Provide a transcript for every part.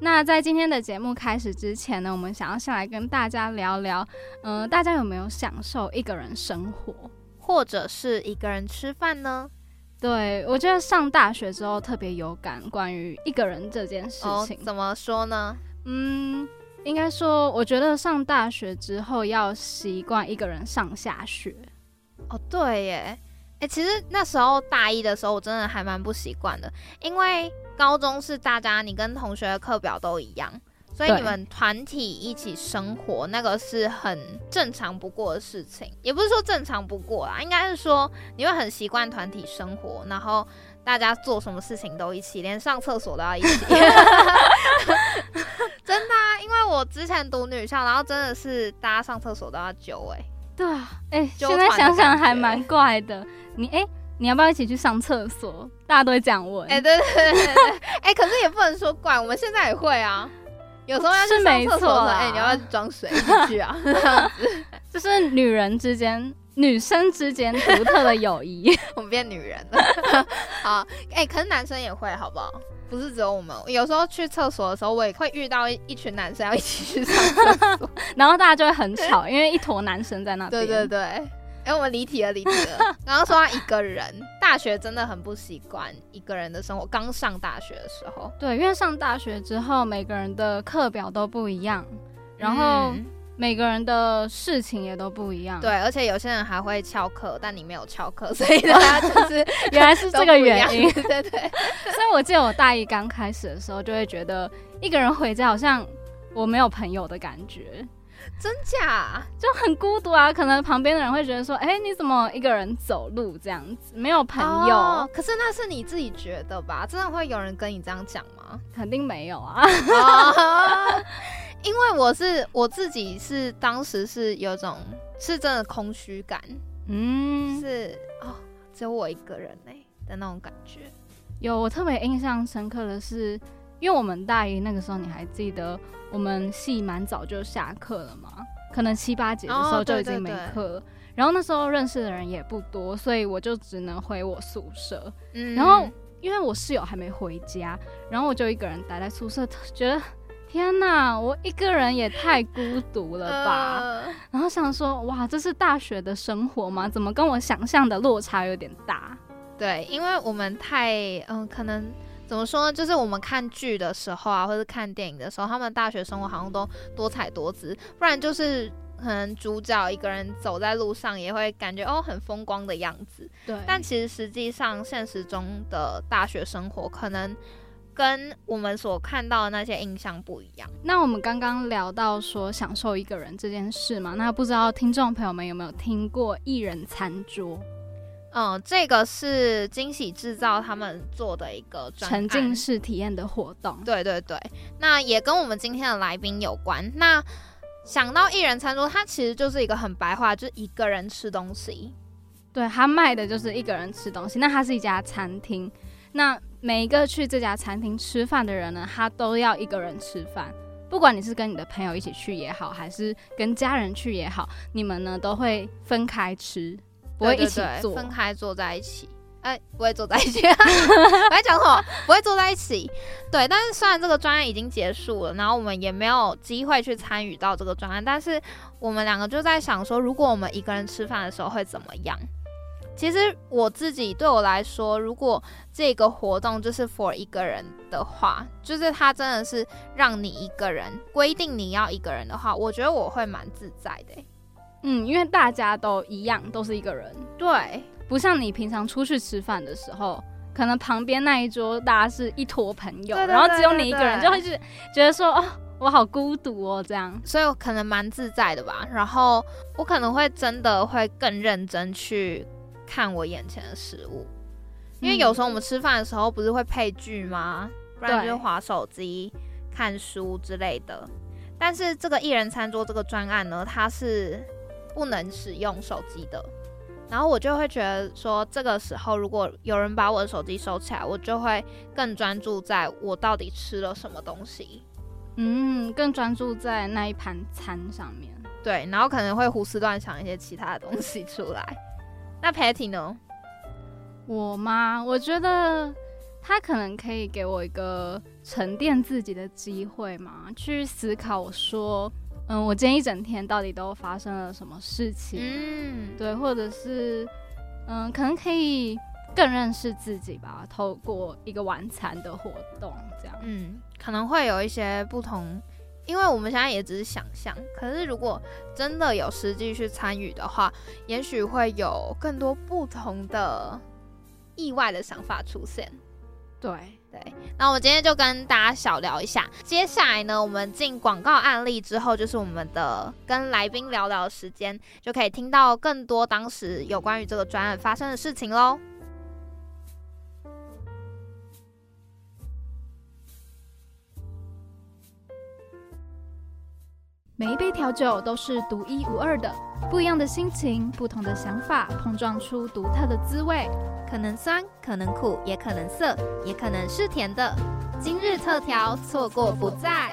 那在今天的节目开始之前呢，我们想要先来跟大家聊聊，嗯，大家有没有享受一个人生活，或者是一个人吃饭呢？对我觉得上大学之后特别有感，关于一个人这件事情，怎么说呢？嗯，应该说，我觉得上大学之后要习惯一个人上下学。哦，对耶，哎，其实那时候大一的时候，我真的还蛮不习惯的，因为。高中是大家你跟同学的课表都一样，所以你们团体一起生活，那个是很正常不过的事情。也不是说正常不过啦，应该是说你会很习惯团体生活，然后大家做什么事情都一起，连上厕所都要一起。真的啊，因为我之前读女校，然后真的是大家上厕所都要揪哎。对啊，哎，现在想想还蛮怪的。你哎。你要不要一起去上厕所？大家都会这样问。哎，对对对对对，哎，可是也不能说怪，我们现在也会啊。有时候要去上厕所，哎，你要不要装水进去啊？就是女人之间、女生之间独特的友谊。我们变女人了。好，哎，可是男生也会，好不好？不是只有我们。有时候去厕所的时候，我也会遇到一群男生要一起去上厕所，然后大家就会很吵，因为一坨男生在那边。对对对。哎，我们离题了，离题了。刚刚说他一个人，大学真的很不习惯一个人的生活。刚上大学的时候，对，因为上大学之后，每个人的课表都不一样，然后每个人的事情也都不一样。对，而且有些人还会翘课，但你没有翘课，所以大家 就是原来是这个原因。对对。所以我记得我大一刚开始的时候，就会觉得一个人回家好像我没有朋友的感觉。真假就很孤独啊！可能旁边的人会觉得说：“哎，你怎么一个人走路这样子，没有朋友？”可是那是你自己觉得吧？真的会有人跟你这样讲吗？肯定没有啊！因为我是我自己是当时是有种是真的空虚感，嗯，是哦，只有我一个人哎的那种感觉。有我特别印象深刻的是。因为我们大一那个时候，你还记得我们系蛮早就下课了嘛？可能七八节的时候就已经没课了。然后那时候认识的人也不多，所以我就只能回我宿舍。然后因为我室友还没回家，然后我就一个人待在宿舍，觉得天哪，我一个人也太孤独了吧。然后想说，哇，这是大学的生活吗？怎么跟我想象的落差有点大？对，因为我们太嗯，可能。怎么说呢？就是我们看剧的时候啊，或者看电影的时候，他们大学生活好像都多彩多姿。不然就是可能主角一个人走在路上，也会感觉哦很风光的样子。对。但其实实际上现实中的大学生活，可能跟我们所看到的那些印象不一样。那我们刚刚聊到说享受一个人这件事嘛，那不知道听众朋友们有没有听过一人餐桌？嗯，这个是惊喜制造他们做的一个沉浸式体验的活动。对对对，那也跟我们今天的来宾有关。那想到一人餐桌，它其实就是一个很白话，就是一个人吃东西。对他卖的就是一个人吃东西。那它是一家餐厅，那每一个去这家餐厅吃饭的人呢，他都要一个人吃饭。不管你是跟你的朋友一起去也好，还是跟家人去也好，你们呢都会分开吃。不会一起坐，分开坐在一起。哎，不会坐在一起。我在讲什么？不会坐在一起。对，但是虽然这个专案已经结束了，然后我们也没有机会去参与到这个专案，但是我们两个就在想说，如果我们一个人吃饭的时候会怎么样？其实我自己对我来说，如果这个活动就是 for 一个人的话，就是他真的是让你一个人规定你要一个人的话，我觉得我会蛮自在的。嗯，因为大家都一样，都是一个人，对，不像你平常出去吃饭的时候，可能旁边那一桌大家是一坨朋友，然后只有你一个人，就会是觉得说，哦，我好孤独哦，这样，所以我可能蛮自在的吧。然后我可能会真的会更认真去看我眼前的食物，因为有时候我们吃饭的时候不是会配剧吗？不然就是划手机、看书之类的。但是这个一人餐桌这个专案呢，它是不能使用手机的。然后我就会觉得说，这个时候如果有人把我的手机收起来，我就会更专注在我到底吃了什么东西。嗯，更专注在那一盘餐上面。对，然后可能会胡思乱想一些其他的东西出来。那 Patty 呢？我吗？我觉得他可能可以给我一个沉淀自己的机会嘛，去思考说。嗯，我今天一整天到底都发生了什么事情？嗯，对，或者是，嗯，可能可以更认识自己吧，透过一个晚餐的活动，这样，嗯，可能会有一些不同，因为我们现在也只是想象，可是如果真的有实际去参与的话，也许会有更多不同的意外的想法出现。对。对，那我们今天就跟大家小聊一下。接下来呢，我们进广告案例之后，就是我们的跟来宾聊聊的时间，就可以听到更多当时有关于这个专案发生的事情喽。每一杯调酒都是独一无二的，不一样的心情，不同的想法，碰撞出独特的滋味。可能酸，可能苦，也可能涩，也可能是甜的。今日特调，错过不再。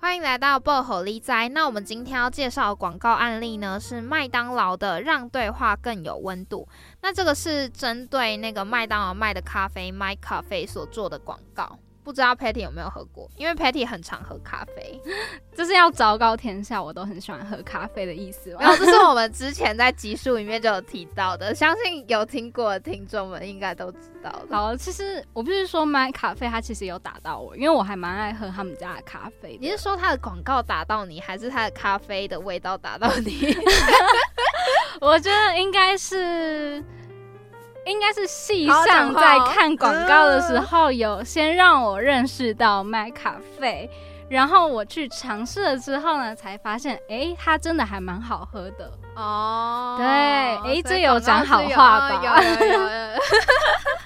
欢迎来到薄荷力哉。那我们今天要介绍的广告案例呢，是麦当劳的“让对话更有温度”。那这个是针对那个麦当劳卖的咖啡 My 咖啡所做的广告。不知道 Patty 有没有喝过？因为 Patty 很常喝咖啡，就是要昭告天下，我都很喜欢喝咖啡的意思。然后这是我们之前在集数里面就有提到的，相信有听过的听众们应该都知道。好，其实我不是说买咖啡，它其实有打到我，因为我还蛮爱喝他们家的咖啡。你是说它的广告打到你，还是它的咖啡的味道打到你？我觉得应该是。应该是戏上在看广告的时候，有先让我认识到麦咖啡，然后我去尝试了之后呢，才发现，哎，它真的还蛮好喝的哦。对，哎，这有讲好话吧？有有有。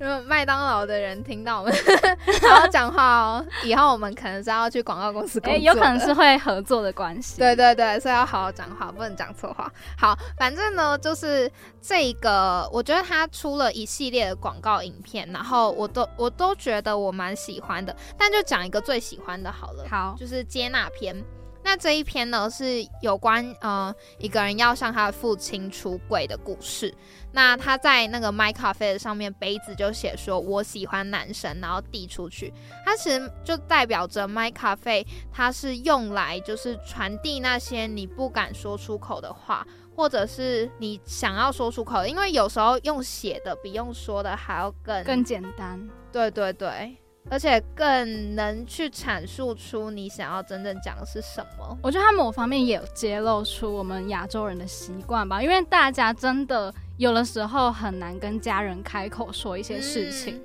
如果麦当劳的人听到我们 好好讲话哦，以后我们可能是要去广告公司工作，有可能是会合作的关系。对对对，所以要好好讲话，不能讲错话。好，反正呢，就是这个，我觉得他出了一系列的广告影片，然后我都我都觉得我蛮喜欢的，但就讲一个最喜欢的好了。好，就是接纳篇。那这一篇呢，是有关呃一个人要向他的父亲出轨的故事。那他在那个麦咖啡的上面杯子就写说：“我喜欢男生”，然后递出去。它其实就代表着麦咖啡，它是用来就是传递那些你不敢说出口的话，或者是你想要说出口。因为有时候用写的比用说的还要更更简单。对对对。而且更能去阐述出你想要真正讲的是什么。我觉得他某方面也有揭露出我们亚洲人的习惯吧，因为大家真的有的时候很难跟家人开口说一些事情。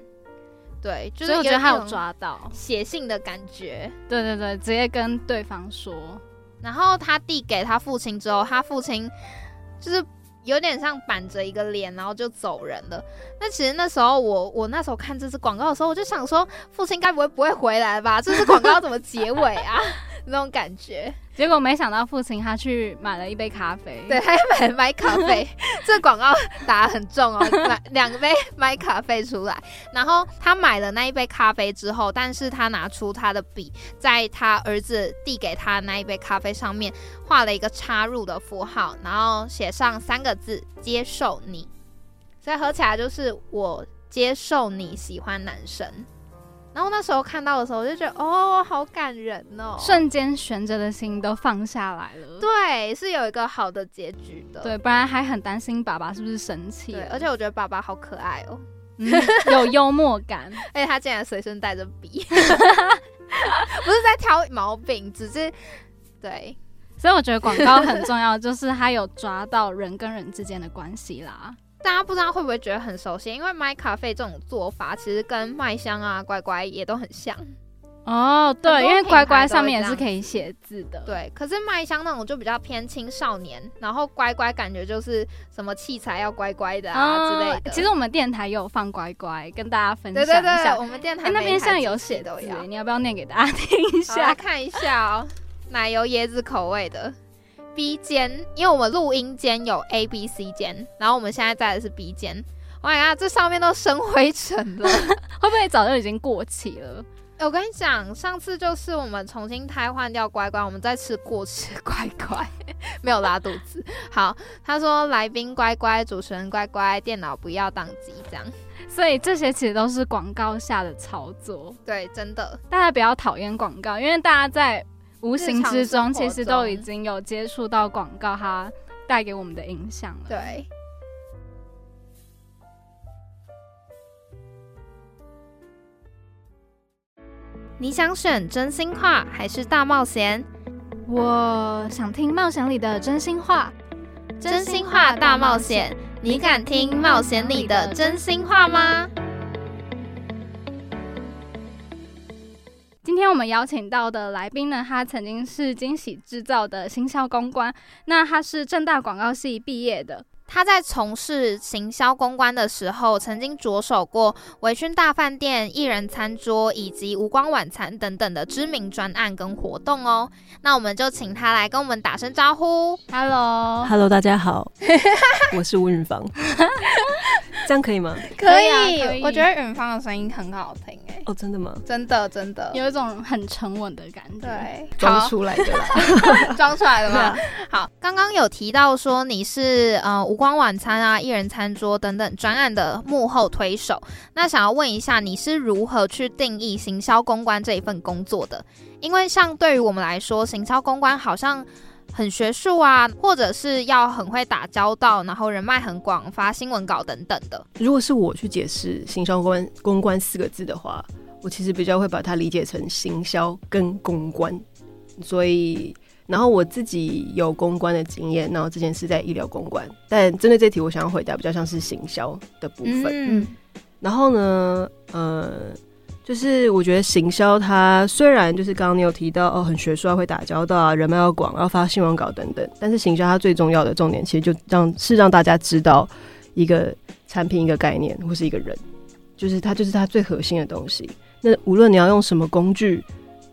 对，所以我觉得他有抓到写信的感觉。对对对，直接跟对方说。然后他递给他父亲之后，他父亲就是。有点像板着一个脸，然后就走人了。那其实那时候我我那时候看这支广告的时候，我就想说，父亲该不会不会回来吧？这支广告怎么结尾啊？那种感觉。结果没想到父亲他去买了一杯咖啡，对，他买买咖啡，这广告打的很重哦，买两杯买咖啡出来。然后他买了那一杯咖啡之后，但是他拿出他的笔，在他儿子递给他那一杯咖啡上面画了一个插入的符号，然后写上三个字“接受你”，所以合起来就是我接受你喜欢男生。然后那时候看到的时候，我就觉得哦，好感人哦，瞬间悬着的心都放下来了。对，是有一个好的结局的。对，不然还很担心爸爸是不是生气。对，而且我觉得爸爸好可爱哦，有幽默感，而且他竟然随身带着笔，不是在挑毛病，只是对。所以我觉得广告很重要，就是他有抓到人跟人之间的关系啦。大家不知道会不会觉得很熟悉？因为麦咖啡这种做法，其实跟麦香啊、乖乖也都很像。哦，对，因为乖乖上面也是可以写字的。对，可是麦香那种就比较偏青少年，然后乖乖感觉就是什么器材要乖乖的啊之类的。其实我们电台也有放乖乖，跟大家分享一下。对对对，我们电台那边现在有写字，你要不要念给大家听一下？看一下哦，奶油椰子口味的 B 间，因为我们录音间有 A、B、C 间，然后我们现在在的是 B 间。哇呀，这上面都生灰尘了，会不会早就已经过期了？我跟你讲，上次就是我们重新胎换掉乖乖，我们在吃过期乖乖，没有拉肚子。好，他说来宾乖乖，主持人乖乖，电脑不要宕机，这样。所以这些其实都是广告下的操作。对，真的，大家不要讨厌广告，因为大家在无形之中其实都已经有接触到广告它带给我们的影响了。对。你想选真心话还是大冒险？我想听冒险里的真心话。真心话大冒险，你敢听冒险里的真心话吗？今天我们邀请到的来宾呢，他曾经是惊喜制造的行销公关，那他是正大广告系毕业的。他在从事行销公关的时候，曾经着手过维醺大饭店、艺人餐桌以及无光晚餐等等的知名专案跟活动哦。那我们就请他来跟我们打声招呼。Hello，Hello，大家好，我是吴允芳。这样可以吗？可以，我觉得允芳的声音很好听哎。哦，真的吗？真的，真的有一种很沉稳的感觉。对，装出来的，装出来的吗？好，刚刚有提到说你是呃无光晚餐啊、一人餐桌等等专案的幕后推手，那想要问一下，你是如何去定义行销公关这一份工作的？因为像对于我们来说，行销公关好像。很学术啊，或者是要很会打交道，然后人脉很广，发新闻稿等等的。如果是我去解释“行销公关”公关四个字的话，我其实比较会把它理解成行销跟公关。所以，然后我自己有公关的经验，然后之前是在医疗公关，但针对这题，我想要回答比较像是行销的部分。嗯，然后呢，呃。就是我觉得行销它虽然就是刚刚你有提到哦很学术啊会打交道啊人脉要广要发新闻稿等等，但是行销它最重要的重点其实就让是让大家知道一个产品一个概念或是一个人，就是它就是它最核心的东西。那无论你要用什么工具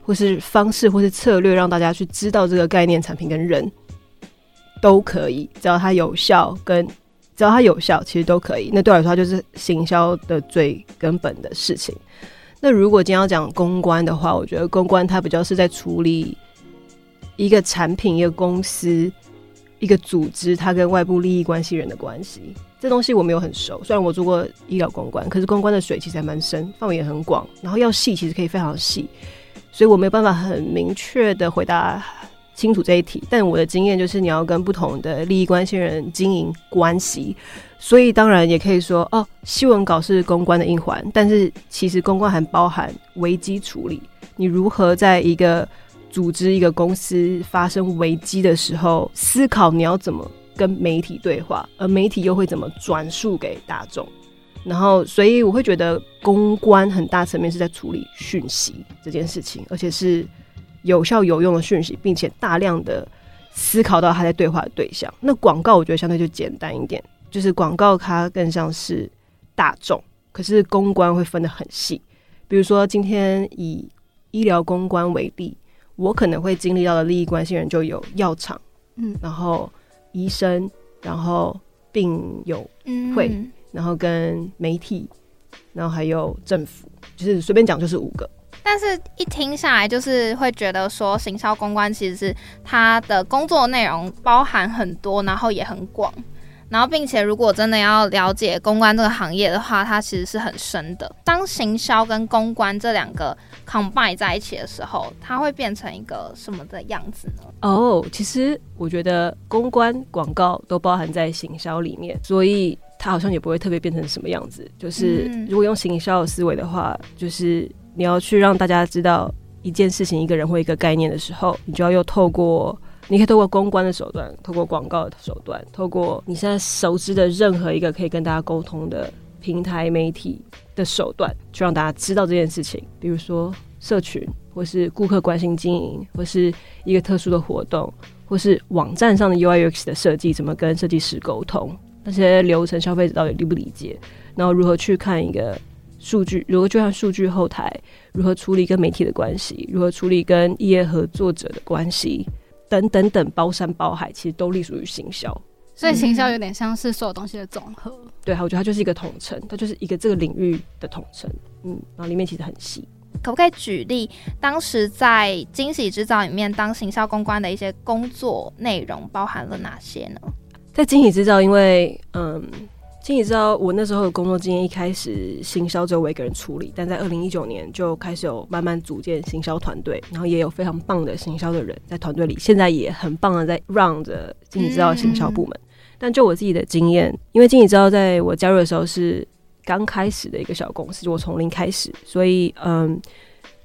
或是方式或是策略让大家去知道这个概念产品跟人都可以，只要它有效跟只要它有效其实都可以。那对我来说它就是行销的最根本的事情。那如果今天要讲公关的话，我觉得公关它比较是在处理一个产品、一个公司、一个组织，它跟外部利益关系人的关系。这东西我没有很熟，虽然我做过医疗公关，可是公关的水其实还蛮深，范围也很广，然后要细其实可以非常细，所以我没有办法很明确的回答。清楚这一题，但我的经验就是你要跟不同的利益关系人经营关系，所以当然也可以说哦，新闻稿是公关的一环，但是其实公关还包含危机处理。你如何在一个组织、一个公司发生危机的时候，思考你要怎么跟媒体对话，而媒体又会怎么转述给大众？然后，所以我会觉得公关很大层面是在处理讯息这件事情，而且是。有效有用的讯息，并且大量的思考到他在对话的对象。那广告我觉得相对就简单一点，就是广告它更像是大众，可是公关会分得很细。比如说今天以医疗公关为例，我可能会经历到的利益关系人就有药厂，嗯，然后医生，然后病友会，然后跟媒体，然后还有政府，就是随便讲就是五个。但是，一听下来，就是会觉得说，行销公关其实是他的工作内容包含很多，然后也很广，然后并且如果真的要了解公关这个行业的话，它其实是很深的。当行销跟公关这两个 combine 在一起的时候，它会变成一个什么的样子呢？哦，其实我觉得公关广告都包含在行销里面，所以它好像也不会特别变成什么样子。就是如果用行销的思维的话，就是。你要去让大家知道一件事情、一个人或一个概念的时候，你就要又透过，你可以透过公关的手段，透过广告的手段，透过你现在熟知的任何一个可以跟大家沟通的平台媒体的手段，去让大家知道这件事情，比如说社群，或是顾客关心经营，或是一个特殊的活动，或是网站上的 UI UX 的设计，怎么跟设计师沟通，那些流程消费者到底理不理解，然后如何去看一个数据，如何就像数据后台，如何处理跟媒体的关系，如何处理跟业合作者的关系，等等等，包山包海，其实都隶属于行销。所以行销有点像是所有东西的总和。对，我觉得它就是一个统称，它就是一个这个领域的统称。嗯，然后里面其实很细。可不可以举例当时在惊喜制造里面当行销公关的一些工作内容包含了哪些呢？在惊喜制造，因为嗯，惊喜制造我那时候的工作经验一开始行销只有我一个人处理，但在二零一九年就开始有慢慢组建行销团队，然后也有非常棒的行销的人在团队里，现在也很棒的在着惊喜制造行销部门。但就我自己的经验，因为经理知道，在我加入的时候是刚开始的一个小公司，我从零开始，所以嗯，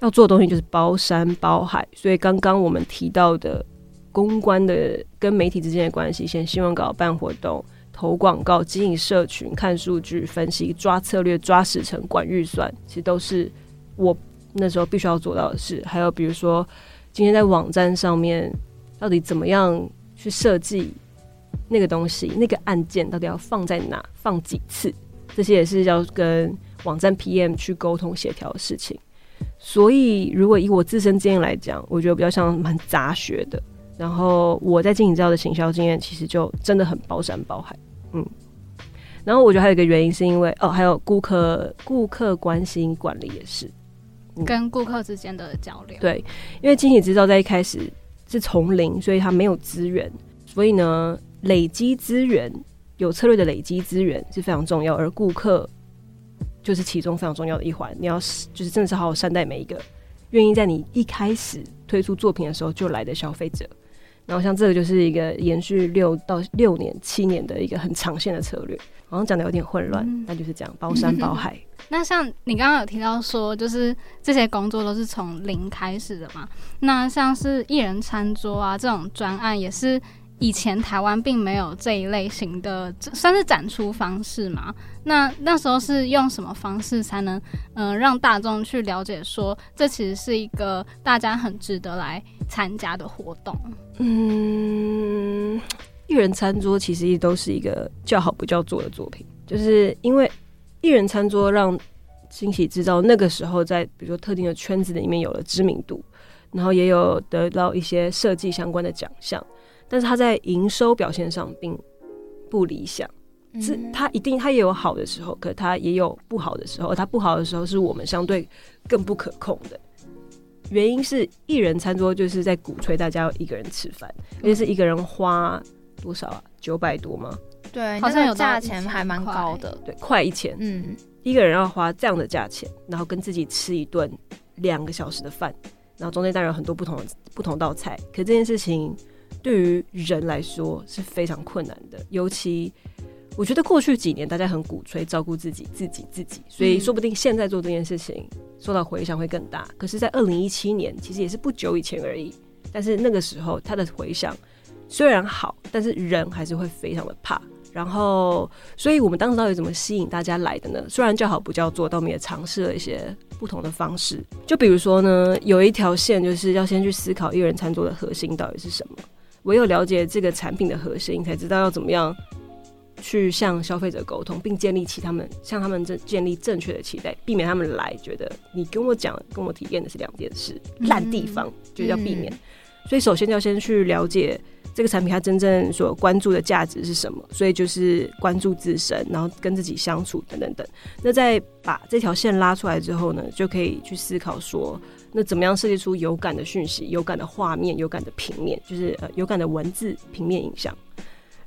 要做的东西就是包山包海。所以刚刚我们提到的公关的跟媒体之间的关系，先新闻稿、办活动、投广告、经营社群、看数据、分析、抓策略、抓时程、管预算，其实都是我那时候必须要做到的事。还有比如说，今天在网站上面到底怎么样去设计。那个东西，那个按键到底要放在哪，放几次，这些也是要跟网站 PM 去沟通协调的事情。所以，如果以我自身经验来讲，我觉得比较像蛮杂学的。然后我在经营这样的行销经验，其实就真的很包山包海。嗯，然后我觉得还有一个原因是因为哦，还有顾客顾客关心管理也是跟顾客之间的交流。对，因为惊喜制造在一开始是从零，所以它没有资源，所以呢。累积资源，有策略的累积资源是非常重要，而顾客就是其中非常重要的一环。你要就是真的是好好善待每一个愿意在你一开始推出作品的时候就来的消费者。然后像这个就是一个延续六到六年、七年的一个很长线的策略。好像讲的有点混乱，那就是这样包山包海。那像你刚刚有提到说，就是这些工作都是从零开始的嘛？那像是艺人餐桌啊这种专案也是。以前台湾并没有这一类型的，算是展出方式嘛？那那时候是用什么方式才能，嗯，让大众去了解说，这其实是一个大家很值得来参加的活动？嗯，艺人餐桌其实都是一个叫好不叫座的作品，就是因为艺人餐桌让惊喜制造那个时候在比如说特定的圈子里面有了知名度，然后也有得到一些设计相关的奖项。但是它在营收表现上并不理想，是它一定它也有好的时候，可它也有不好的时候。它不好的时候是我们相对更不可控的，原因是一人餐桌就是在鼓吹大家要一个人吃饭，而且是一个人花多少啊？九百多吗？对，好像有价钱还蛮高的，对，快一千。嗯，一个人要花这样的价钱，然后跟自己吃一顿两个小时的饭，然后中间当然有很多不同的不同道菜，可这件事情。对于人来说是非常困难的，尤其我觉得过去几年大家很鼓吹照顾自己、自己、自己，所以说不定现在做这件事情受到回响会更大。可是，在二零一七年，其实也是不久以前而已，但是那个时候它的回响虽然好，但是人还是会非常的怕。然后，所以我们当时到底怎么吸引大家来的呢？虽然叫好不叫座，但我们也尝试了一些不同的方式。就比如说呢，有一条线就是要先去思考一人餐桌的核心到底是什么。唯有了解这个产品的核心，才知道要怎么样去向消费者沟通，并建立起他们向他们正建立正确的期待，避免他们来觉得你跟我讲、跟我体验的是两件事，烂地方就要避免。所以，首先要先去了解这个产品它真正所关注的价值是什么。所以就是关注自身，然后跟自己相处等等等。那在把这条线拉出来之后呢，就可以去思考说。那怎么样设计出有感的讯息、有感的画面、有感的平面，就是呃有感的文字、平面影像。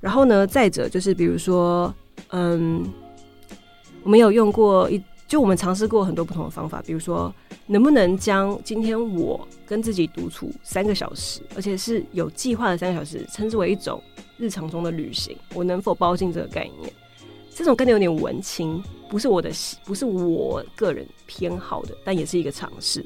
然后呢，再者就是比如说，嗯，我们有用过一，就我们尝试过很多不同的方法，比如说，能不能将今天我跟自己独处三个小时，而且是有计划的三个小时，称之为一种日常中的旅行？我能否包进这个概念？这种概念有点文青，不是我的，不是我个人偏好的，但也是一个尝试。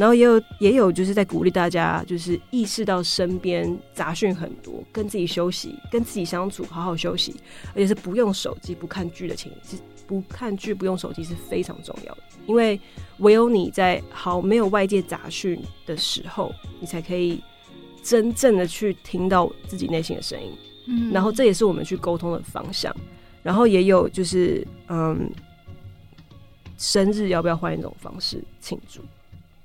然后也有也有就是在鼓励大家，就是意识到身边杂讯很多，跟自己休息，跟自己相处，好好休息，而且是不用手机、不看剧的情，是不看剧、不用手机是非常重要的，因为唯有你在好没有外界杂讯的时候，你才可以真正的去听到自己内心的声音。嗯，然后这也是我们去沟通的方向。然后也有就是，嗯，生日要不要换一种方式庆祝？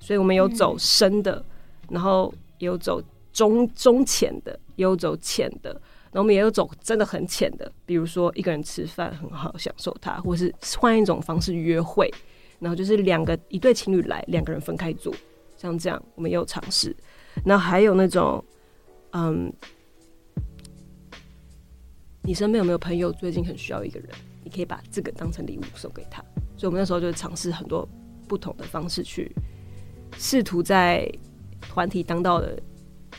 所以我们有走深的，然后有走中中浅的，有走浅的，然后我们也有走真的很浅的，比如说一个人吃饭很好享受它，或是换一种方式约会，然后就是两个一对情侣来，两个人分开坐，像这样我们也有尝试。那还有那种，嗯。你身边有没有朋友最近很需要一个人？你可以把这个当成礼物送给他。所以，我们那时候就尝试很多不同的方式，去试图在团体当道的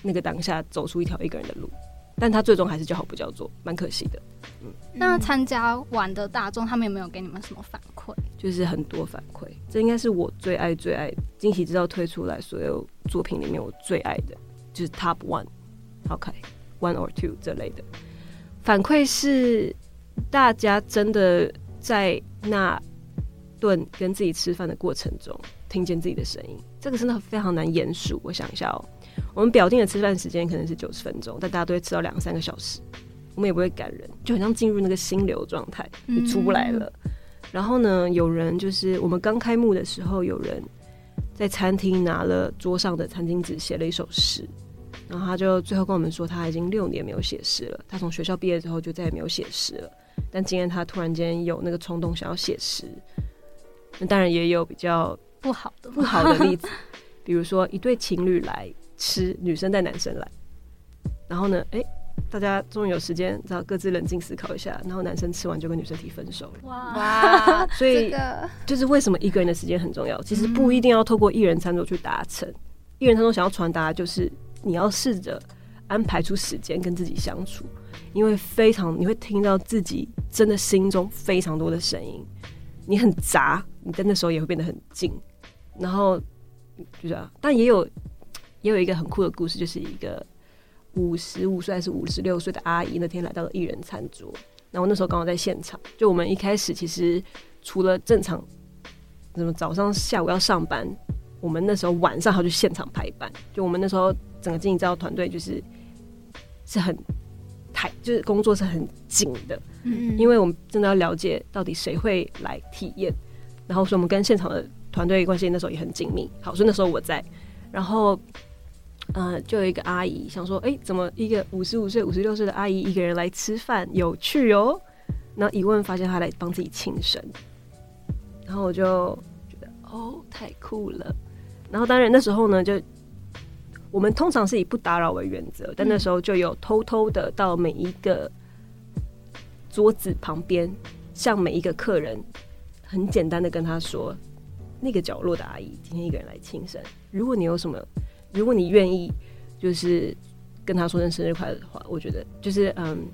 那个当下走出一条一个人的路。但他最终还是叫好不叫座，蛮可惜的。嗯，那参加完的大众，他们有没有给你们什么反馈？就是很多反馈，这应该是我最爱最爱惊喜之道推出来所有作品里面我最爱的，就是 Top One，OK，One or Two 这类的。反馈是，大家真的在那顿跟自己吃饭的过程中，听见自己的声音，这个真的非常难言述。我想一下哦，我们表定的吃饭时间可能是九十分钟，但大家都会吃到两三个小时，我们也不会赶人，就很像进入那个心流状态，你出不来了。然后呢，有人就是我们刚开幕的时候，有人在餐厅拿了桌上的餐巾纸，写了一首诗。然后他就最后跟我们说，他已经六年没有写诗了。他从学校毕业之后就再也没有写诗了。但今天他突然间有那个冲动想要写诗。那当然也有比较不好的不好的例子，比如说一对情侣来吃，女生带男生来，然后呢，哎，大家终于有时间，然后各自冷静思考一下，然后男生吃完就跟女生提分手了。哇，所以就是为什么一个人的时间很重要？其实不一定要透过一人餐桌去达成。一人餐桌想要传达就是。你要试着安排出时间跟自己相处，因为非常你会听到自己真的心中非常多的声音。你很杂，你在那时候也会变得很静。然后就这样，但也有也有一个很酷的故事，就是一个五十五岁还是五十六岁的阿姨，那天来到了艺人餐桌，然后那时候刚好在现场。就我们一开始其实除了正常，什么早上下午要上班，我们那时候晚上还要去现场排班。就我们那时候。整个经营造团队就是是很太，就是工作是很紧的，嗯，因为我们真的要了解到底谁会来体验，然后所以我们跟现场的团队关系那时候也很紧密。好，所以那时候我在，然后呃，就有一个阿姨想说，哎，怎么一个五十五岁、五十六岁的阿姨一个人来吃饭，有趣哦。然后一问发现她来帮自己庆生，然后我就觉得哦，太酷了。然后当然那时候呢，就。我们通常是以不打扰为原则，但那时候就有偷偷的到每一个桌子旁边，向每一个客人很简单的跟他说：“那个角落的阿姨今天一个人来庆生，如果你有什么，如果你愿意，就是跟她说声生日快乐的话，我觉得就是嗯，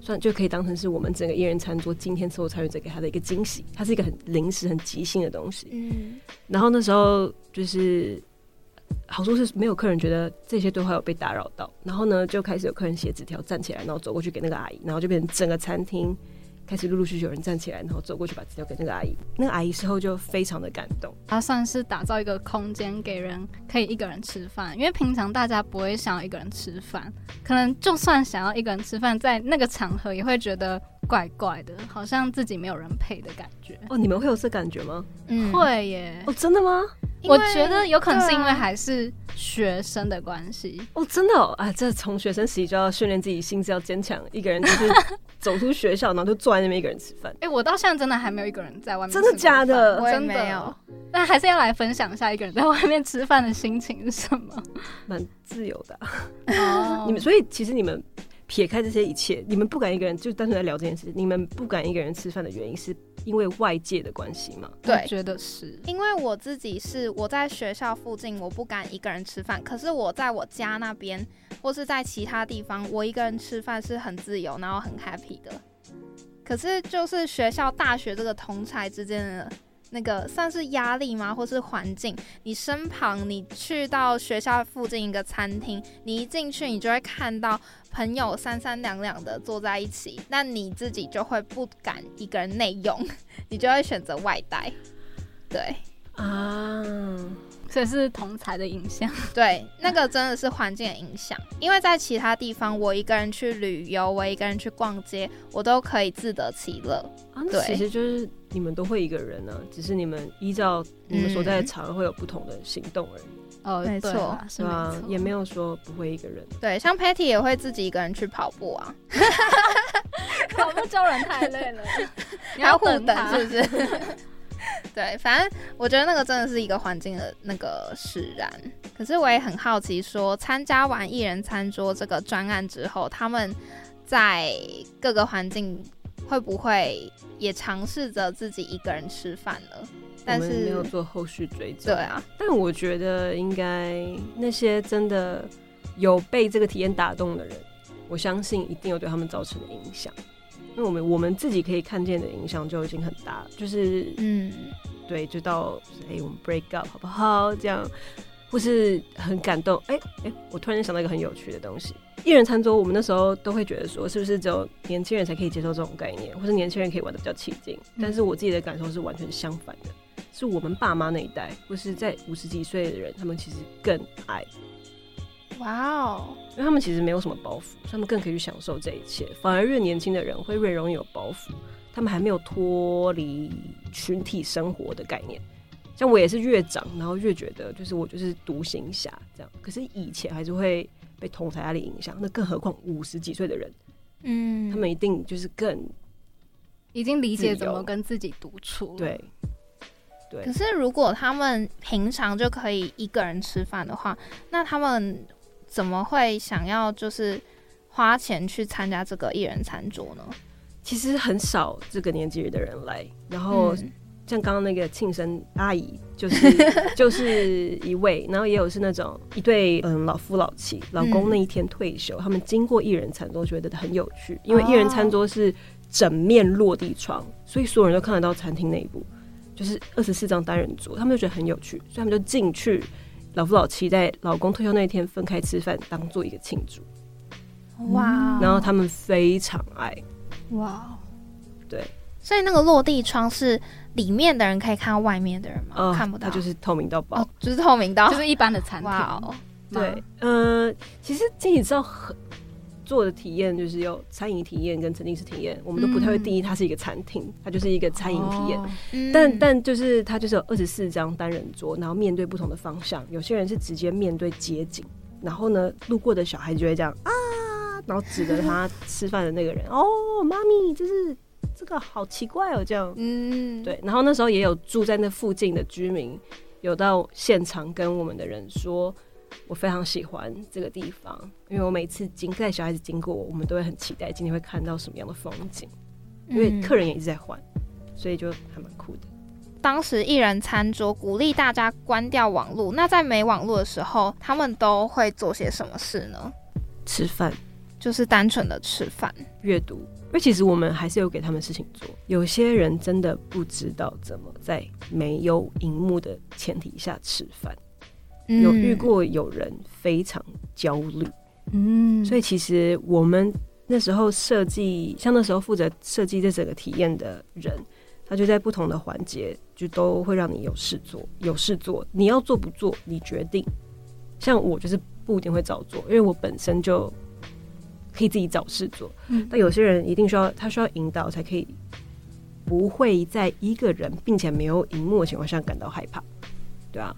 算就可以当成是我们整个一人餐桌今天所有参与者给她的一个惊喜，它是一个很临时、很即兴的东西。嗯，然后那时候就是。好处是没有客人觉得这些对话有被打扰到，然后呢，就开始有客人写纸条站起来，然后走过去给那个阿姨，然后就变成整个餐厅开始陆陆续续有人站起来，然后走过去把资料给那个阿姨。那个阿姨事后就非常的感动，她算是打造一个空间给人可以一个人吃饭，因为平常大家不会想要一个人吃饭，可能就算想要一个人吃饭，在那个场合也会觉得怪怪的，好像自己没有人陪的感觉。哦，你们会有这感觉吗？嗯，会耶。哦，真的吗？我觉得有可能是因为还是学生的关系哦，真的哦，啊，这从学生时期就要训练自己心智要坚强，一个人就是走出学校，然后就坐在那边一个人吃饭。哎，我到现在真的还没有一个人在外面，真的假的？真的没有。但还是要来分享一下一个人在外面吃饭的心情是什么？蛮自由的。哦，你们所以其实你们。撇开这些一切，你们不敢一个人就单纯在聊这件事。你们不敢一个人吃饭的原因，是因为外界的关系吗？对，觉得是。因为我自己是我在学校附近，我不敢一个人吃饭。可是我在我家那边，或是在其他地方，我一个人吃饭是很自由，然后很 happy 的。可是就是学校大学这个同才之间的那个算是压力吗？或是环境？你身旁，你去到学校附近一个餐厅，你一进去，你就会看到朋友三三两两的坐在一起，那你自己就会不敢一个人内用，你就会选择外带。对啊，所以是同才的影响。对，那个真的是环境的影响，因为在其他地方，我一个人去旅游，我一个人去逛街，我都可以自得其乐。啊，那其实就是你们都会一个人呢，只是你们依照你们所在的场合会有不同的行动而已。哦，没错，是吧？也没有说不会一个人。对，像 Patty 也会自己一个人去跑步啊。跑步教人太累了，你要互等是不是？对，反正我觉得那个真的是一个环境的那个使然。可是我也很好奇，说参加完艺人餐桌这个专案之后，他们在各个环境会不会也尝试着自己一个人吃饭呢？但是没有做后续追踪。对啊，但我觉得应该那些真的有被这个体验打动的人，我相信一定有对他们造成的影响。因为我们我们自己可以看见的影响就已经很大，就是嗯，对，就到哎，我们 break up 好不好？这样，或是很感动。哎哎，我突然想到一个很有趣的东西，一人餐桌，我们那时候都会觉得说，是不是只有年轻人才可以接受这种概念，或是年轻人可以玩的比较起劲？但是我自己的感受是完全相反的，是我们爸妈那一代，或是在五十几岁的人，他们其实更爱。哇哦！因为他们其实没有什么包袱，他们更可以去享受这一切。反而越年轻的人会越容易有包袱，他们还没有脱离群体生活的概念。像我也是越长，然后越觉得就是我就是独行侠这样。可是以前还是会被同才压力影响，那更何况五十几岁的人，嗯，他们一定就是更已经理解怎么跟自己独处。对，对。可是如果他们平常就可以一个人吃饭的话，那他们。怎么会想要就是花钱去参加这个一人餐桌呢？其实很少这个年纪的人来，然后像刚刚那个庆生阿姨，就是 就是一位，然后也有是那种一对嗯老夫老妻，老公那一天退休，他们经过一人餐桌觉得很有趣，因为一人餐桌是整面落地窗，所以所有人都看得到餐厅内部，就是二十四张单人桌，他们就觉得很有趣，所以他们就进去。老夫老妻在老公退休那一天分开吃饭，当做一个庆祝。哇！然后他们非常爱。哇！对。所以那个落地窗是里面的人可以看到外面的人吗？看不到，它就是透明到爆，就是透明到，就是一般的餐厅。对，呃，其实这你知道很。做的体验就是有餐饮体验跟沉浸式体验，我们都不太会定义它是一个餐厅，它就是一个餐饮体验。但但就是它就是有二十四张单人桌，然后面对不同的方向。有些人是直接面对街景，然后呢，路过的小孩就会这样啊，然后指着他吃饭的那个人，哦，妈咪，就是这个好奇怪哦，这样。嗯，对。然后那时候也有住在那附近的居民，有到现场跟我们的人说。我非常喜欢这个地方，因为我每次经带小孩子经过，我们都会很期待今天会看到什么样的风景。因为客人也一直在换，所以就还蛮酷的。当时一人餐桌鼓励大家关掉网络，那在没网络的时候，他们都会做些什么事呢？吃饭，就是单纯的吃饭、阅读。因为其实我们还是有给他们事情做。有些人真的不知道怎么在没有荧幕的前提下吃饭。有遇过有人非常焦虑，嗯，所以其实我们那时候设计，像那时候负责设计这整个体验的人，他就在不同的环节就都会让你有事做，有事做，你要做不做你决定。像我就是不一定会照做，因为我本身就可以自己找事做。嗯，但有些人一定需要他需要引导才可以，不会在一个人并且没有荧幕的情况下感到害怕，对啊。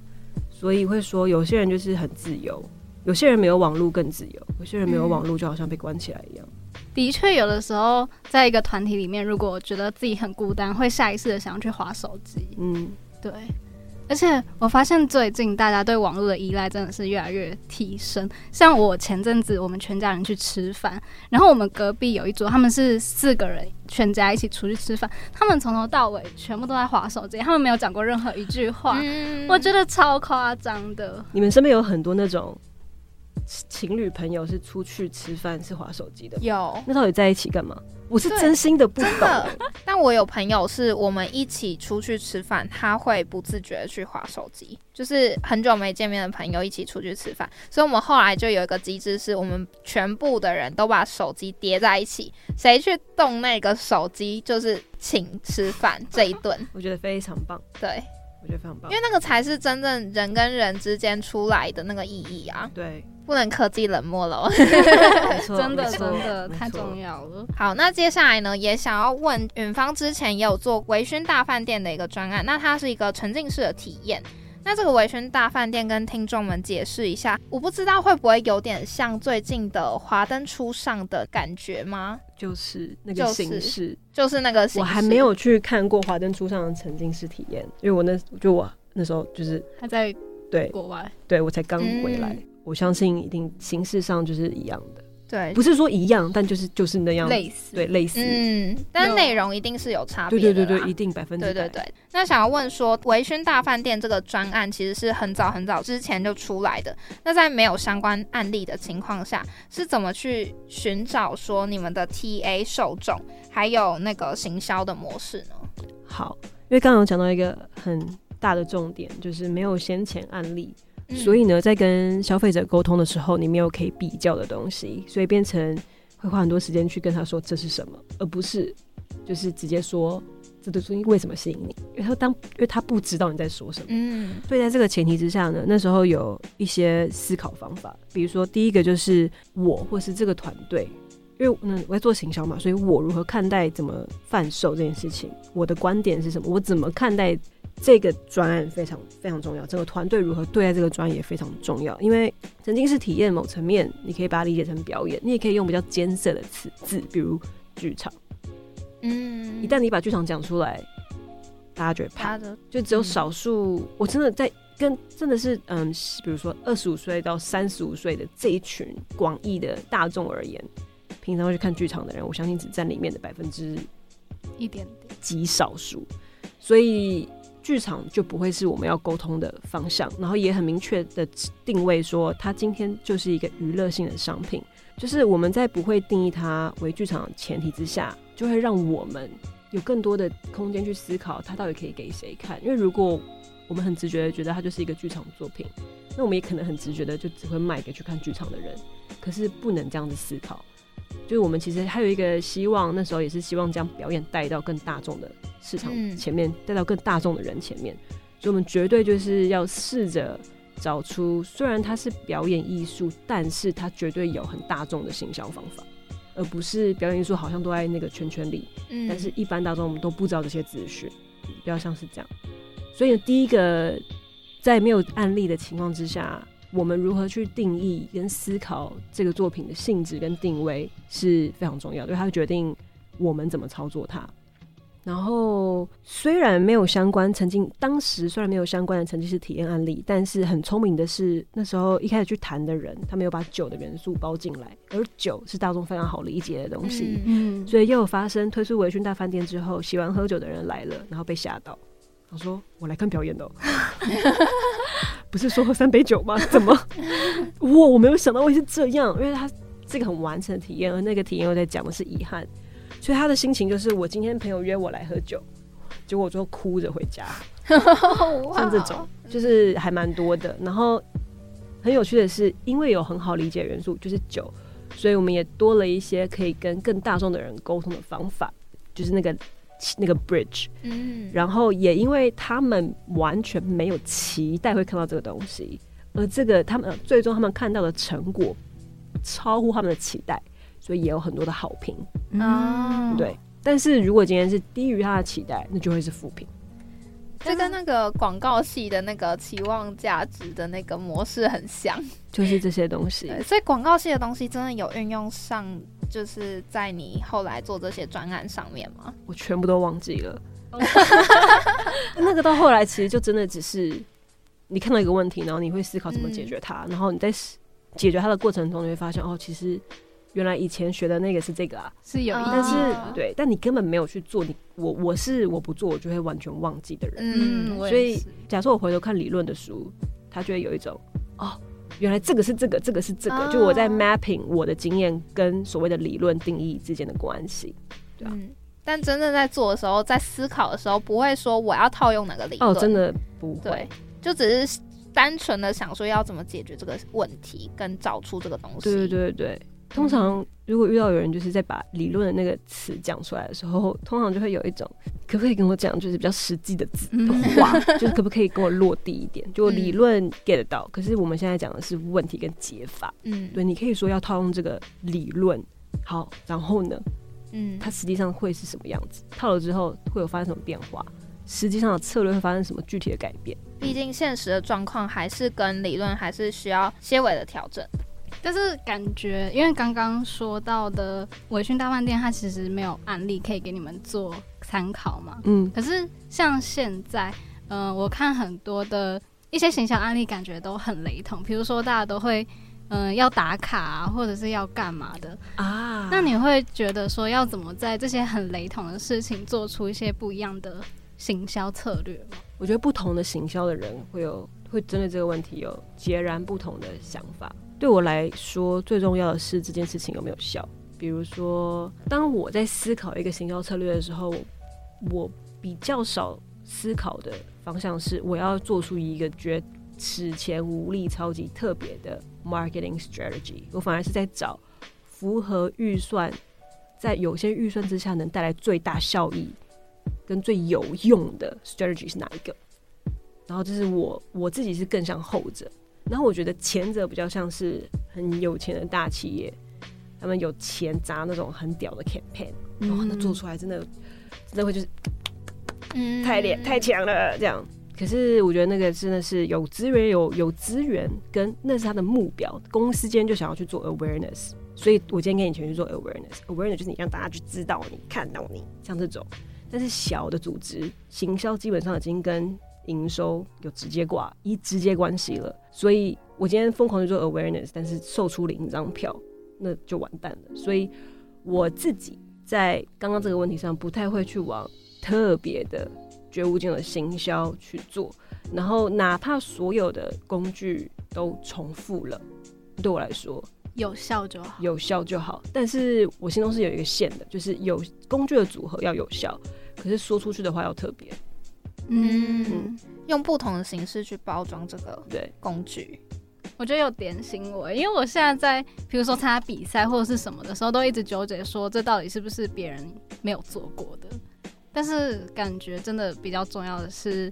所以会说，有些人就是很自由，有些人没有网络更自由，有些人没有网络就好像被关起来一样。的确，有的时候在一个团体里面，如果觉得自己很孤单，会下意识的想要去划手机。嗯，对。而且我发现最近大家对网络的依赖真的是越来越提升。像我前阵子我们全家人去吃饭，然后我们隔壁有一桌，他们是四个人全家一起出去吃饭，他们从头到尾全部都在划手机，他们没有讲过任何一句话，我觉得超夸张的。你们身边有很多那种情侣朋友是出去吃饭是划手机的？有，那到底在一起干嘛？我是真心的不懂。但我有朋友是我们一起出去吃饭，他会不自觉的去划手机，就是很久没见面的朋友一起出去吃饭，所以我们后来就有一个机制，是我们全部的人都把手机叠在一起，谁去动那个手机就是请吃饭这一顿。我觉得非常棒，对，我觉得非常棒因。为那个才是真正人跟人之间出来的那个意义啊，对，不能科技冷漠了。真的真的太重要了。好，那接下来呢，也想要问远方之前也有做微醺大饭店的一个专案，那它是一个沉浸式的体验。那这个微醺大饭店跟听众们解释一下，我不知道会不会有点像最近的华灯初上的感觉吗？就是那个形式。就是那个形式我还没有去看过华灯初上的沉浸式体验，因为我那就我那时候就是他在对国外，对我才刚回来，嗯我相信一定形式上就是一样的，对不是说一样，但就是就是那样，类似对类似，嗯，但内容一定是有差别的。对对对对，一定百分之百，对对对，那想要问说，微醺大饭店这个专案其实是很早很早之前就出来的。那在没有相关案例的情况下，是怎么去寻找说你们的 TA 受众，还有那个行销的模式呢？好，因为刚刚有讲到一个很大的重点，就是没有先前案例，嗯所以呢，在跟消费者沟通的时候，你没有可以比较的东西，所以变成会花很多时间去跟他说这是什么，而不是就是直接说这东西为什么吸引你，因为他当因为他不知道你在说什么。嗯。所以在这个前提之下呢，那时候有一些思考方法，比如说第一个就是我或是这个团队，因为嗯我在做行销嘛，所以我如何看待怎么贩售这件事情，我的观点是什么，我怎么看待这个专案非常非常重要，整个团队如何对待这个专案也非常重要，因为曾经是体验某层面，你可以把它理解成表演，你也可以用比较艰涩的词字，比如剧场，嗯一旦你把剧场讲出来，大家觉得怕。的就只有少数，我真的在跟真的是嗯，比如说二十五岁到三十五岁的这一群广义的大众而言，平常会去看剧场的人，我相信只占里面的百分之一点点。极少数，所以剧场就不会是我们要沟通的方向，然后也很明确的定位说，它今天就是一个娱乐性的商品，就是我们在不会定义它为剧场的前提之下，就会让我们有更多的空间去思考它到底可以给谁看，因为如果我们很直觉的觉得它就是一个剧场作品，那我们也可能很直觉的就只会卖给去看剧场的人，可是不能这样子思考。就是我们其实还有一个希望，那时候也是希望将表演带到更大众的市场嗯前面，带到更大众的人前面，所以我们绝对就是要试着找出，虽然它是表演艺术，但是它绝对有很大众的行销方法，而不是表演艺术好像都在那个圈圈里，嗯但是一般大众我们都不知道这些资讯，比较像是这样。所以呢第一个，在没有案例的情况之下，我们如何去定义跟思考这个作品的性质跟定位是非常重要的，因为它会决定我们怎么操作它。然后虽然没有相关曾经当时虽然没有相关的沉浸式体验案例，但是很聪明的是那时候一开始去谈的人，他没有把酒的元素包进来，而酒是大众非常好理解的东西。嗯嗯，所以又有发生推出围裙大饭店之后，喜欢喝酒的人来了，然后被吓到。我说我来看表演的、哦，不是说喝三杯酒吗？怎么？哇，我没有想到会是这样，因为他这个很完整的体验，而那个体验又在讲的是遗憾，所以他的心情就是我今天朋友约我来喝酒，结果我最后哭着回家，像这种就是还蛮多的。然后很有趣的是，因为有很好理解元素就是酒，所以我们也多了一些可以跟更大众的人沟通的方法，就是那个那个 bridge。嗯，然后也因为他们完全没有期待会看到这个东西，而这个他们呃最终他们看到的成果超乎他们的期待，所以也有很多的好评。嗯对，但是如果今天是低于他的期待，那就会是负评。这跟那个广告系的那个期望价值的那个模式很像。就是这些东西。对，所以广告系的东西真的有运用上，就是在你后来做这些专案上面吗？我全部都忘记了。那个到后来其实就真的只是你看到一个问题，然后你会思考怎么解决它，然后你在解决它的过程中，你会发现哦，其实原来以前学的那个是这个啊，是有意义啊但是的，对，但你根本没有去做，你我我是我不做，我就会完全忘记的人。嗯，所以假设我回头看理论的书，他就会有一种哦，原来这个是这个，这个是这个，就我在 mapping 我的经验跟所谓的理论定义之间的关系，对啊。但真正在做的时候，在思考的时候，不会说我要套用哪个理论，哦，真的不会，就只是单纯的想说要怎么解决这个问题，跟找出这个东西。对对对对。通常如果遇到有人就是在把理论的那个词讲出来的时候，通常就会有一种可不可以跟我讲就是比较实际的字的话，就是可不可以跟我落地一点？就理论 get 到，可是我们现在讲的是问题跟解法。嗯，对你可以说要套用这个理论，好，然后呢？嗯，它实际上会是什么样子？套了之后会有发生什么变化？实际上的策略会发生什么具体的改变？毕竟现实的状况还是跟理论还是需要些微的调整。但是感觉，因为刚刚说到的维讯大饭店，它其实没有案例可以给你们做参考嘛。嗯。可是像现在，嗯，我看很多的一些行销案例，感觉都很雷同。比如说，大家都会，嗯，要打卡啊或者是要干嘛的啊？那你会觉得说，要怎么在这些很雷同的事情做出一些不一样的行销策略吗？我觉得不同的行销的人会有会针对这个问题有截然不同的想法。对我来说，最重要的是这件事情有没有效。比如说，当我在思考一个行销策略的时候，我比较少思考的方向是我要做出一个觉史前无力、超级特别的 marketing strategy。我反而是在找符合预算，在有限预算之下能带来最大效益跟最有用的 strategy 是哪一个。然后，这是我我自己是更像后者。然后我觉得前者比较像是很有钱的大企业，他们有钱砸那种很屌的 campaign，然后那做出来真的真的会就是，嗯，太厉太强了这样。可是我觉得那个真的是有资源有有资源，跟那是他的目标，公司今天就想要去做 awareness，所以我今天给你钱去做 awareness，awareness 就是你让大家去知道你看到你像这种，但是小的组织行销基本上已经跟。营收有直接挂一直接关系了，所以我今天疯狂去做 awareness，但是售出零张票，那就完蛋了。所以我自己在刚刚这个问题上，不太会去往特别的绝无仅有的行销去做，然后哪怕所有的工具都重复了，对我来说有效就好，有效就好。但是我心中是有一个线的，就是有工具的组合要有效，可是说出去的话要特别。嗯，用不同的形式去包装这个对工具，我觉得有点醒我，因为我现在在，比如说参加比赛或者是什么的时候，都一直纠结说这到底是不是别人没有做过的。但是感觉真的比较重要的是，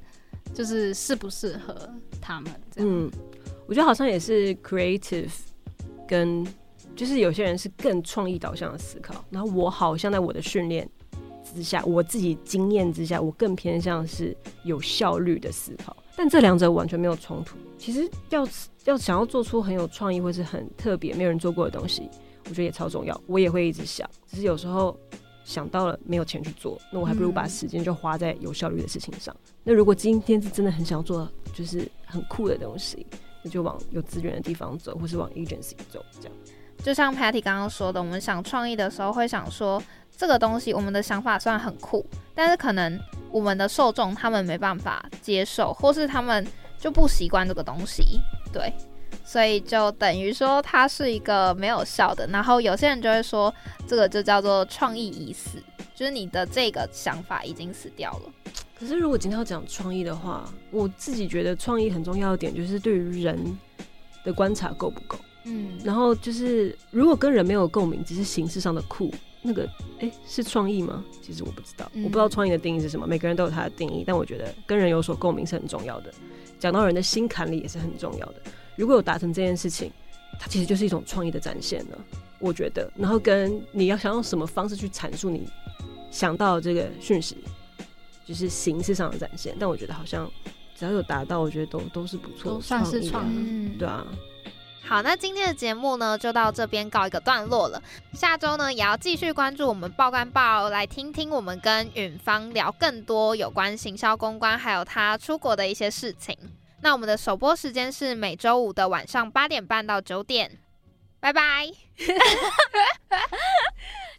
就是适不适合他们。嗯，我觉得好像也是 creative，跟就是有些人是更创意导向的思考，然后我好像在我的训练。之下，我自己经验之下，我更偏向是有效率的思考，但这两者完全没有冲突。其实要要想要做出很有创意或是很特别、没有人做过的东西，我觉得也超重要。我也会一直想，只是有时候想到了没有钱去做，那我还不如把时间就花在有效率的事情上。那如果今天是真的很想要做，就是很酷的东西，那就往有资源的地方走，或是往 agency 走，这样。就像 Patty 刚刚说的，我们想创意的时候会想说。这个东西，我们的想法虽然很酷，但是可能我们的受众他们没办法接受，或是他们就不习惯这个东西，对，所以就等于说它是一个没有效的。然后有些人就会说，这个就叫做创意已死，就是你的这个想法已经死掉了。可是如果今天要讲创意的话，我自己觉得创意很重要的点就是对于人的观察够不够，嗯，然后就是如果跟人没有共鸣，只是形式上的酷。那个哎，是创意吗？其实我不知道，我不知道创意的定义是什么。每个人都有他的定义，但我觉得跟人有所共鸣是很重要的。讲到人的心坎里也是很重要的。如果有达成这件事情，它其实就是一种创意的展现了。我觉得，然后跟你要想用什么方式去阐述你想到这个讯息，就是形式上的展现。但我觉得好像只要有达到，我觉得都都是不错，算是创意，对啊。好，那今天的节目呢，就到这边告一个段落了。下周呢，也要继续关注我们报关报，来听听我们跟允芳聊更多有关行销公关，还有他出国的一些事情。那我们的首播时间是每周五的晚上八点半到九点，拜拜。